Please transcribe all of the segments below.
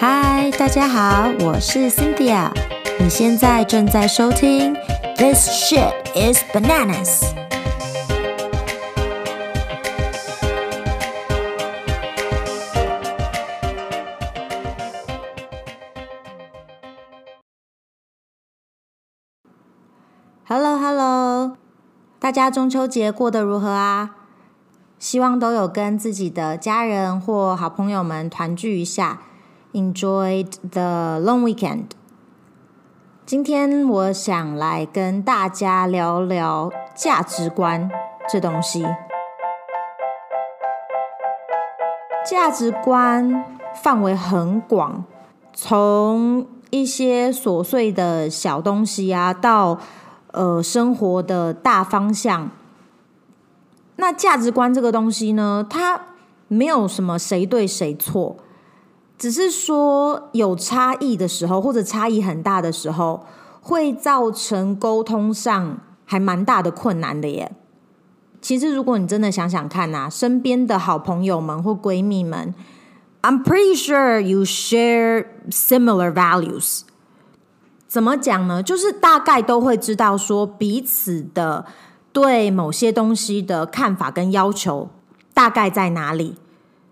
嗨，大家好，我是 Cynthia。你现在正在收听《This Shit Is Bananas》。Hello，Hello，大家中秋节过得如何啊？希望都有跟自己的家人或好朋友们团聚一下。Enjoyed the long weekend。今天我想来跟大家聊聊价值观这东西。价值观范围很广，从一些琐碎的小东西啊，到呃生活的大方向。那价值观这个东西呢，它没有什么谁对谁错。只是说有差异的时候，或者差异很大的时候，会造成沟通上还蛮大的困难的耶。其实，如果你真的想想看呐，身边的好朋友们或闺蜜们，I'm pretty sure you share similar values。怎么讲呢？就是大概都会知道说彼此的对某些东西的看法跟要求大概在哪里。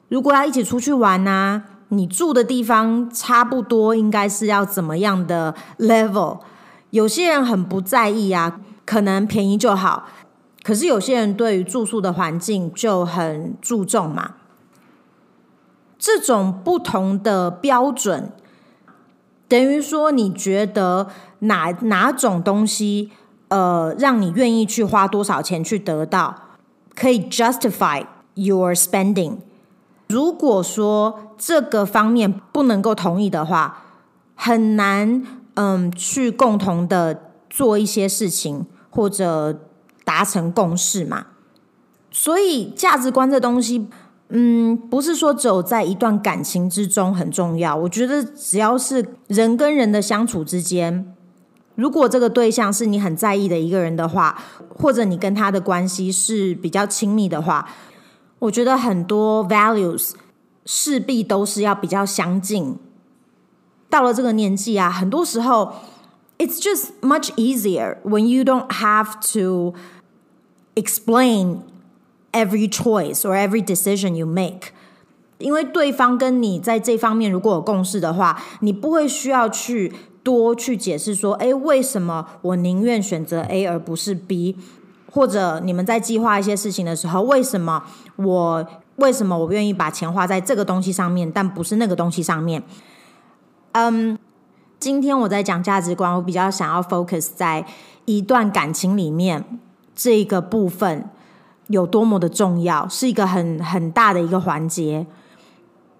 如果要一起出去玩呢？你住的地方差不多应该是要怎么样的 level？有些人很不在意啊，可能便宜就好。可是有些人对于住宿的环境就很注重嘛。这种不同的标准，等于说你觉得哪哪种东西，呃，让你愿意去花多少钱去得到，可以 justify your spending。如果说这个方面不能够同意的话，很难嗯去共同的做一些事情或者达成共识嘛。所以价值观这东西，嗯，不是说只有在一段感情之中很重要。我觉得只要是人跟人的相处之间，如果这个对象是你很在意的一个人的话，或者你跟他的关系是比较亲密的话。我觉得很多 values 势必都是要比较相近。到了这个年纪啊，很多时候 it's just much easier when you don't have to explain every choice or every decision you make。因为对方跟你在这方面如果有共识的话，你不会需要去多去解释说，诶，为什么我宁愿选择 A 而不是 B。或者你们在计划一些事情的时候，为什么我为什么我愿意把钱花在这个东西上面，但不是那个东西上面？嗯，今天我在讲价值观，我比较想要 focus 在一段感情里面这个部分有多么的重要，是一个很很大的一个环节。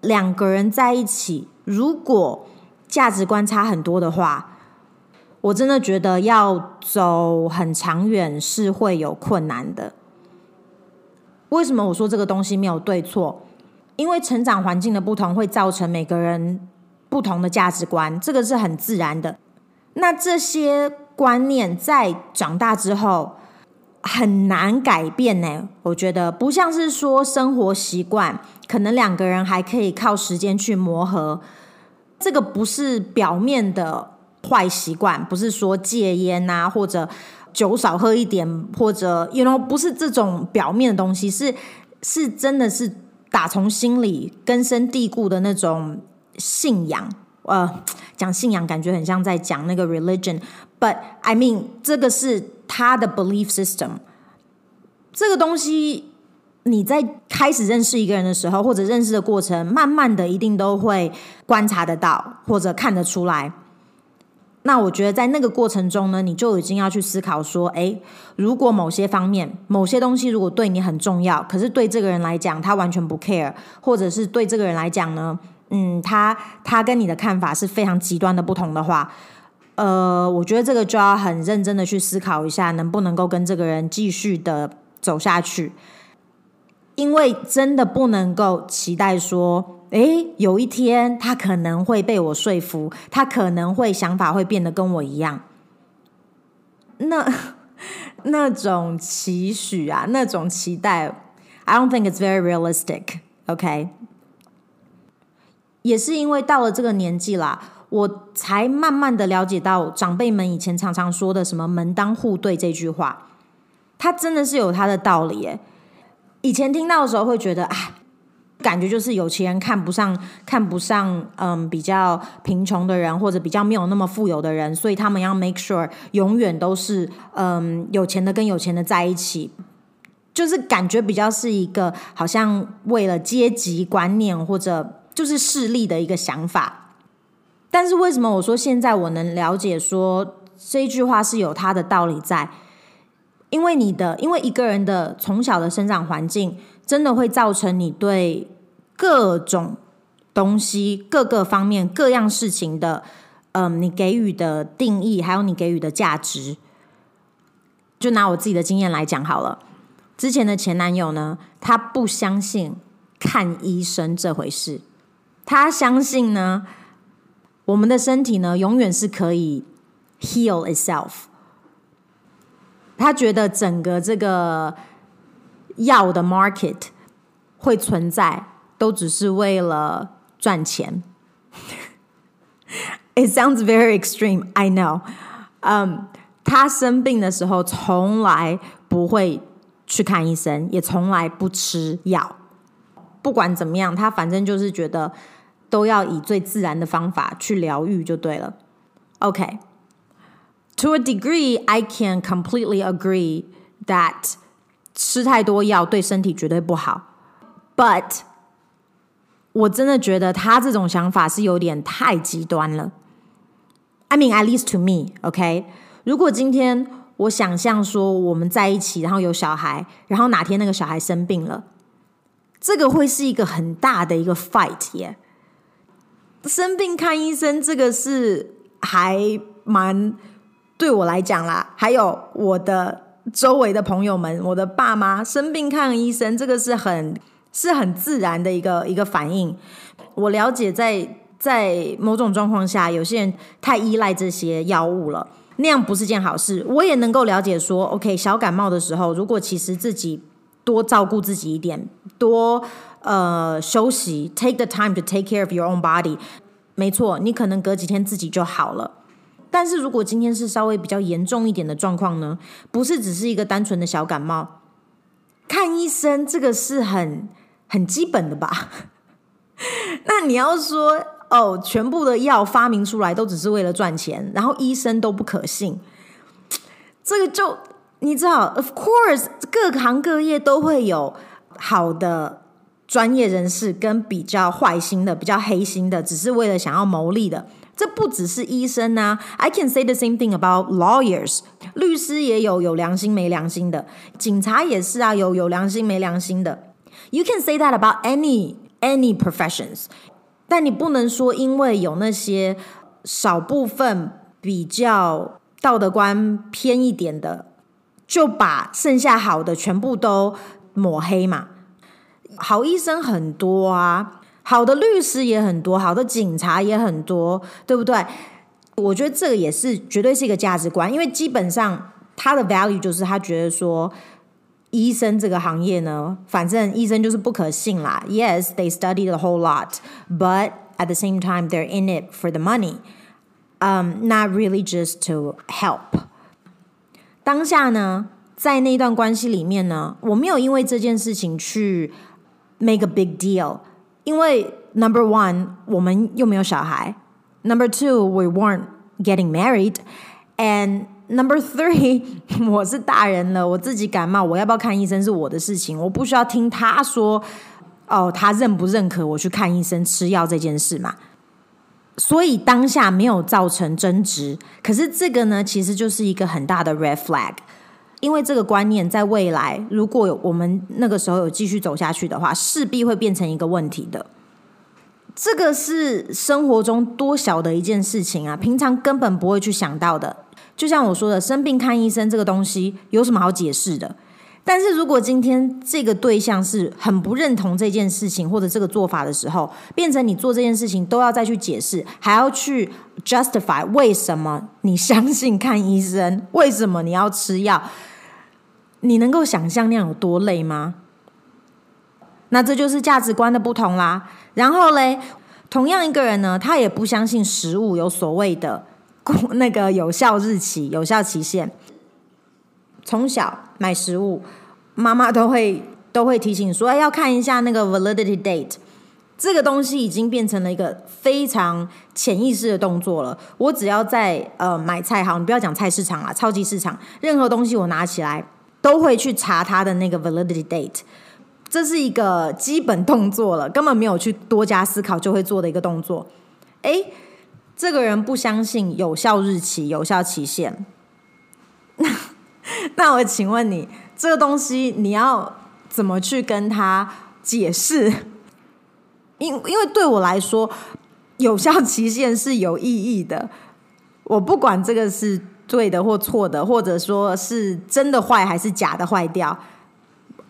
两个人在一起，如果价值观差很多的话。我真的觉得要走很长远是会有困难的。为什么我说这个东西没有对错？因为成长环境的不同会造成每个人不同的价值观，这个是很自然的。那这些观念在长大之后很难改变呢？我觉得不像是说生活习惯，可能两个人还可以靠时间去磨合。这个不是表面的。坏习惯不是说戒烟啊，或者酒少喝一点，或者 you know 不是这种表面的东西，是是真的是打从心里根深蒂固的那种信仰。呃，讲信仰感觉很像在讲那个 religion，but I mean 这个是他的 belief system。这个东西你在开始认识一个人的时候，或者认识的过程，慢慢的一定都会观察得到，或者看得出来。那我觉得在那个过程中呢，你就已经要去思考说，诶，如果某些方面、某些东西如果对你很重要，可是对这个人来讲他完全不 care，或者是对这个人来讲呢，嗯，他他跟你的看法是非常极端的不同的话，呃，我觉得这个就要很认真的去思考一下，能不能够跟这个人继续的走下去，因为真的不能够期待说。诶，有一天他可能会被我说服，他可能会想法会变得跟我一样。那 那种期许啊，那种期待，I don't think it's very realistic. OK，也是因为到了这个年纪啦，我才慢慢的了解到长辈们以前常常说的什么“门当户对”这句话，它真的是有它的道理耶。以前听到的时候会觉得啊，感觉就是有钱人看不上看不上嗯比较贫穷的人或者比较没有那么富有的人，所以他们要 make sure 永远都是嗯有钱的跟有钱的在一起。就是感觉比较是一个好像为了阶级观念或者就是势力的一个想法，但是为什么我说现在我能了解说这一句话是有它的道理在？因为你的，因为一个人的从小的生长环境，真的会造成你对各种东西、各个方面、各样事情的，嗯，你给予的定义，还有你给予的价值。就拿我自己的经验来讲好了。之前的前男友呢，他不相信看医生这回事，他相信呢，我们的身体呢，永远是可以 heal itself。他觉得整个这个药的 market 会存在，都只是为了赚钱。It sounds very extreme, I know. 嗯，他生病的时候从来不会。去看医生，也从来不吃药。不管怎么样，他反正就是觉得都要以最自然的方法去疗愈就对了。OK，to a degree, I can completely agree that 吃太多药对身体绝对不好。But 我真的觉得他这种想法是有点太极端了。I mean, at least to me, OK？如果今天。我想象说我们在一起，然后有小孩，然后哪天那个小孩生病了，这个会是一个很大的一个 fight 耶。生病看医生，这个是还蛮对我来讲啦，还有我的周围的朋友们，我的爸妈生病看医生，这个是很是很自然的一个一个反应。我了解在，在某种状况下，有些人太依赖这些药物了。那样不是件好事，我也能够了解说，OK，小感冒的时候，如果其实自己多照顾自己一点，多呃休息，take the time to take care of your own body，没错，你可能隔几天自己就好了。但是如果今天是稍微比较严重一点的状况呢，不是只是一个单纯的小感冒，看医生这个是很很基本的吧？那你要说。哦，全部的药发明出来都只是为了赚钱，然后医生都不可信，这个就你知道，of course，各行各业都会有好的专业人士跟比较坏心的、比较黑心的，只是为了想要牟利的。这不只是医生啊，I can say the same thing about lawyers，律师也有有良心没良心的，警察也是啊，有有良心没良心的。You can say that about any any professions。但你不能说，因为有那些少部分比较道德观偏一点的，就把剩下好的全部都抹黑嘛？好医生很多啊，好的律师也很多，好的警察也很多，对不对？我觉得这个也是绝对是一个价值观，因为基本上他的 value 就是他觉得说。医生这个行业呢，反正医生就是不可信啦。Yes, they study the whole lot, but at the same time, they're in it for the money. Um, not really just to help. 当下呢，在那段关系里面呢，我没有因为这件事情去 make a big deal，因为 number one，我们又没有小孩。；number two, we weren't getting married, and Number three，我是大人了，我自己感冒，我要不要看医生是我的事情，我不需要听他说，哦，他认不认可我去看医生吃药这件事嘛。所以当下没有造成争执，可是这个呢，其实就是一个很大的 red flag，因为这个观念在未来，如果有我们那个时候有继续走下去的话，势必会变成一个问题的。这个是生活中多小的一件事情啊，平常根本不会去想到的。就像我说的，生病看医生这个东西有什么好解释的？但是如果今天这个对象是很不认同这件事情或者这个做法的时候，变成你做这件事情都要再去解释，还要去 justify 为什么你相信看医生，为什么你要吃药？你能够想象那样有多累吗？那这就是价值观的不同啦。然后嘞，同样一个人呢，他也不相信食物有所谓的过那个有效日期、有效期限。从小买食物，妈妈都会都会提醒说，哎，要看一下那个 validity date。这个东西已经变成了一个非常潜意识的动作了。我只要在呃买菜，好，你不要讲菜市场啦，超级市场，任何东西我拿起来都会去查它的那个 validity date。这是一个基本动作了，根本没有去多加思考就会做的一个动作。诶，这个人不相信有效日期、有效期限。那我请问你，这个东西你要怎么去跟他解释？因因为对我来说，有效期限是有意义的。我不管这个是对的或错的，或者说是真的坏还是假的坏掉。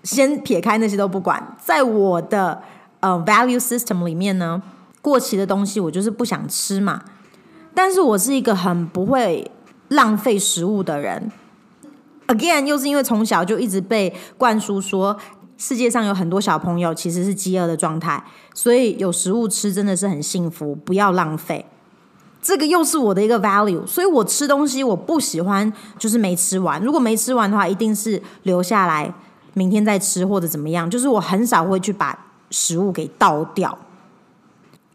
先撇开那些都不管，在我的呃 value system 里面呢，过期的东西我就是不想吃嘛。但是我是一个很不会浪费食物的人。Again，又是因为从小就一直被灌输说，世界上有很多小朋友其实是饥饿的状态，所以有食物吃真的是很幸福，不要浪费。这个又是我的一个 value，所以我吃东西我不喜欢就是没吃完。如果没吃完的话，一定是留下来。明天再吃或者怎么样，就是我很少会去把食物给倒掉。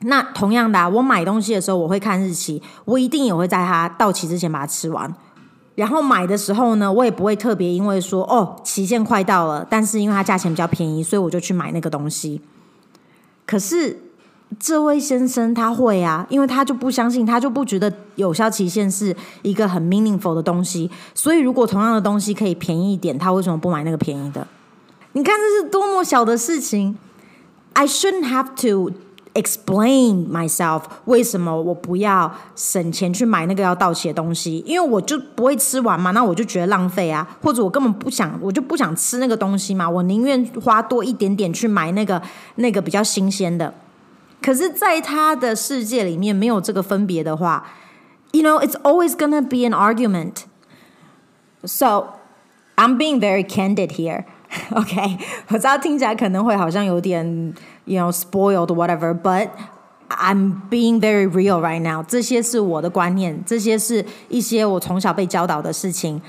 那同样的啊，我买东西的时候我会看日期，我一定也会在它到期之前把它吃完。然后买的时候呢，我也不会特别因为说哦，期限快到了，但是因为它价钱比较便宜，所以我就去买那个东西。可是这位先生他会啊，因为他就不相信，他就不觉得有效期限是一个很 meaningful 的东西。所以如果同样的东西可以便宜一点，他为什么不买那个便宜的？你看这是多么小的事情！I shouldn't have to explain myself 为什么我不要省钱去买那个要到期的东西，因为我就不会吃完嘛，那我就觉得浪费啊，或者我根本不想，我就不想吃那个东西嘛，我宁愿花多一点点去买那个那个比较新鲜的。可是，在他的世界里面没有这个分别的话，you know, it's always gonna be an argument. So I'm being very candid here. OK，我知道听起来可能会好像有点，you know, spoiled whatever, but I'm being very real right now. 这些是我的观念，这些是一些我从小被教导的事情。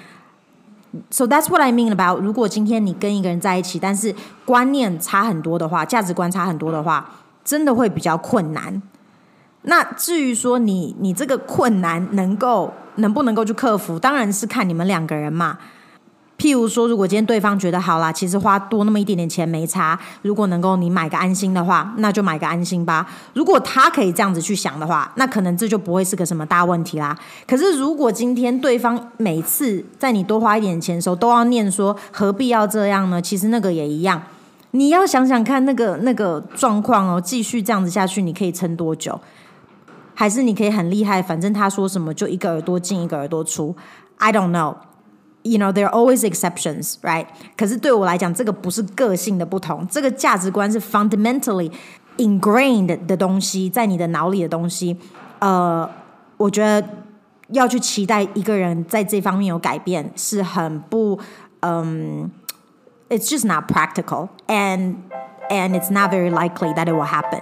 So that's what I mean about 如果今天你跟一个人在一起，但是观念差很多的话，价值观差很多的话。真的会比较困难。那至于说你你这个困难能够能不能够去克服，当然是看你们两个人嘛。譬如说，如果今天对方觉得好啦，其实花多那么一点点钱没差，如果能够你买个安心的话，那就买个安心吧。如果他可以这样子去想的话，那可能这就不会是个什么大问题啦。可是如果今天对方每次在你多花一点钱的时候都要念说何必要这样呢？其实那个也一样。你要想想看，那个那个状况哦，继续这样子下去，你可以撑多久？还是你可以很厉害，反正他说什么就一个耳朵进一个耳朵出。I don't know, you know, there are always exceptions, right? 可是对我来讲，这个不是个性的不同，这个价值观是 fundamentally ingrained 的东西，在你的脑里的东西。呃，我觉得要去期待一个人在这方面有改变，是很不嗯。It's just not practical, and and it's not very likely that it will happen.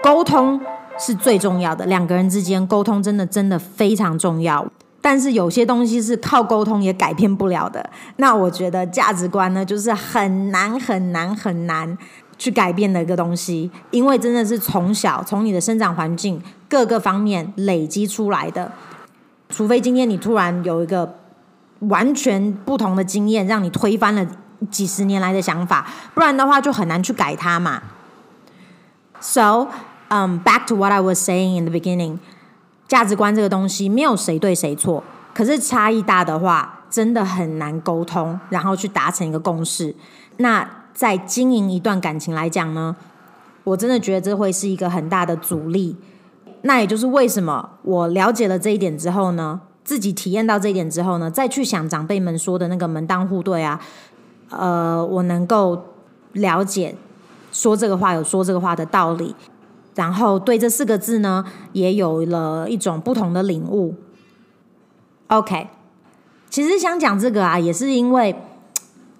沟通 是最重要的，两个人之间沟通真的真的非常重要。但是有些东西是靠沟通也改变不了的。那我觉得价值观呢，就是很难很难很难去改变的一个东西，因为真的是从小从你的生长环境各个方面累积出来的。除非今天你突然有一个。完全不同的经验，让你推翻了几十年来的想法，不然的话就很难去改它嘛。So, um, back to what I was saying in the beginning，价值观这个东西没有谁对谁错，可是差异大的话，真的很难沟通，然后去达成一个共识。那在经营一段感情来讲呢，我真的觉得这会是一个很大的阻力。那也就是为什么我了解了这一点之后呢，自己体验到这一点之后呢，再去想长辈们说的那个门当户对啊，呃，我能够了解说这个话有说这个话的道理，然后对这四个字呢，也有了一种不同的领悟。OK，其实想讲这个啊，也是因为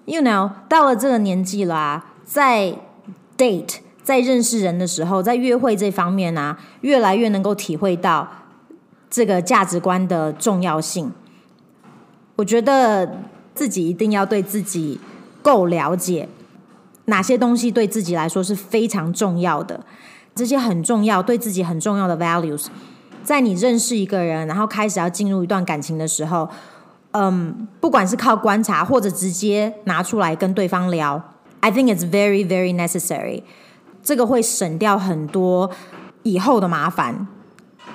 ，you know，到了这个年纪了啊，在 date 在认识人的时候，在约会这方面啊，越来越能够体会到这个价值观的重要性。我觉得自己一定要对自己够了解，哪些东西对自己来说是非常重要的，这些很重要，对自己很重要的 values，在你认识一个人，然后开始要进入一段感情的时候，嗯，不管是靠观察或者直接拿出来跟对方聊，I think it's very very necessary。这个会省掉很多以后的麻烦，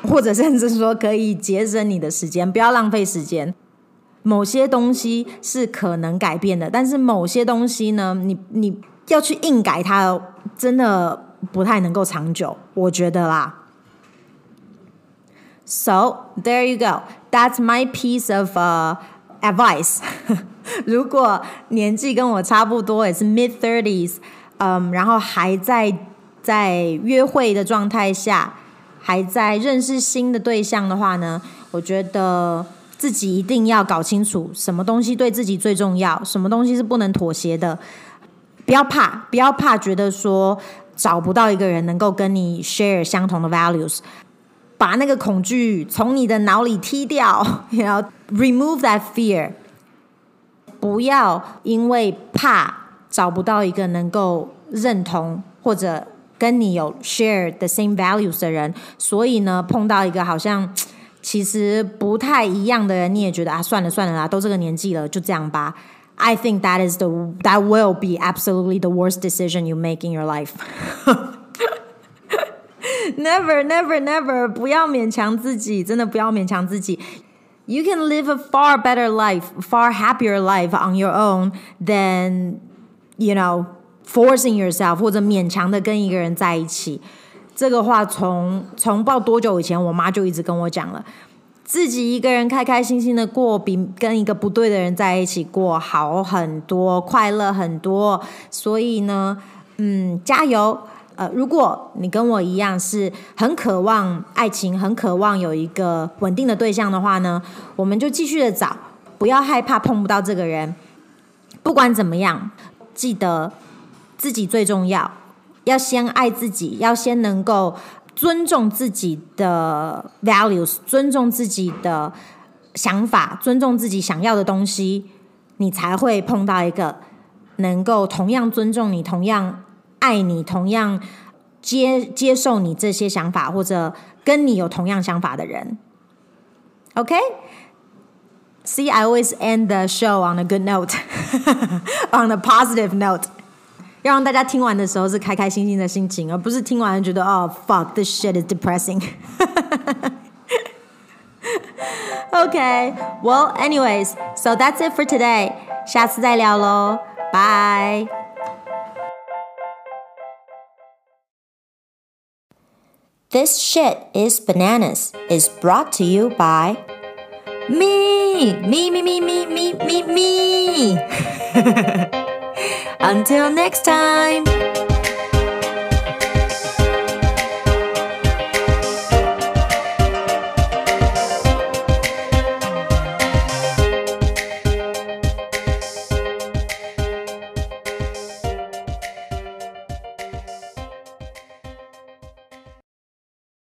或者甚至说可以节省你的时间，不要浪费时间。某些东西是可能改变的，但是某些东西呢，你你要去硬改它，真的不太能够长久，我觉得啦。So there you go. That's my piece of advice. 如果年纪跟我差不多，也是 mid thirties。嗯，然后还在在约会的状态下，还在认识新的对象的话呢，我觉得自己一定要搞清楚什么东西对自己最重要，什么东西是不能妥协的。不要怕，不要怕，觉得说找不到一个人能够跟你 share 相同的 values，把那个恐惧从你的脑里踢掉，然后 remove that fear，不要因为怕。找不到一个能够认同或者跟你有 share the same values 的人，所以呢，碰到一个好像 其实不太一样的人，你也觉得啊，算了算了啦，都这个年纪了，就这样吧。I think that is the that will be absolutely the worst decision you make in your life. Never, never, never，不要勉强自己，真的不要勉强自己。You can live a far better life, far happier life on your own than You know, forcing yourself 或者勉强的跟一个人在一起，这个话从从不知道多久以前，我妈就一直跟我讲了。 自己一个人开开心心的过，比跟一个不对的人在一起过好很多，快乐很多。所以呢，嗯，加油！呃，如果你跟我一样是很渴望爱情，很渴望有一个稳定的对象的话呢，我们就继续的找，不要害怕碰不到这个人。不管怎么样。记得自己最重要，要先爱自己，要先能够尊重自己的 values，尊重自己的想法，尊重自己想要的东西，你才会碰到一个能够同样尊重你、同样爱你、同样接接受你这些想法，或者跟你有同样想法的人。OK。See, I always end the show on a good note, on a positive note. 要让大家听完的时候是开开心心的心情，而不是听完觉得哦、oh,，fuck, this shit is depressing. okay, well, anyways, so that's it for today. 下次再聊喽，bye. This shit is bananas is brought to you by. Me, me, me, me, me, me, me, me. Until next time.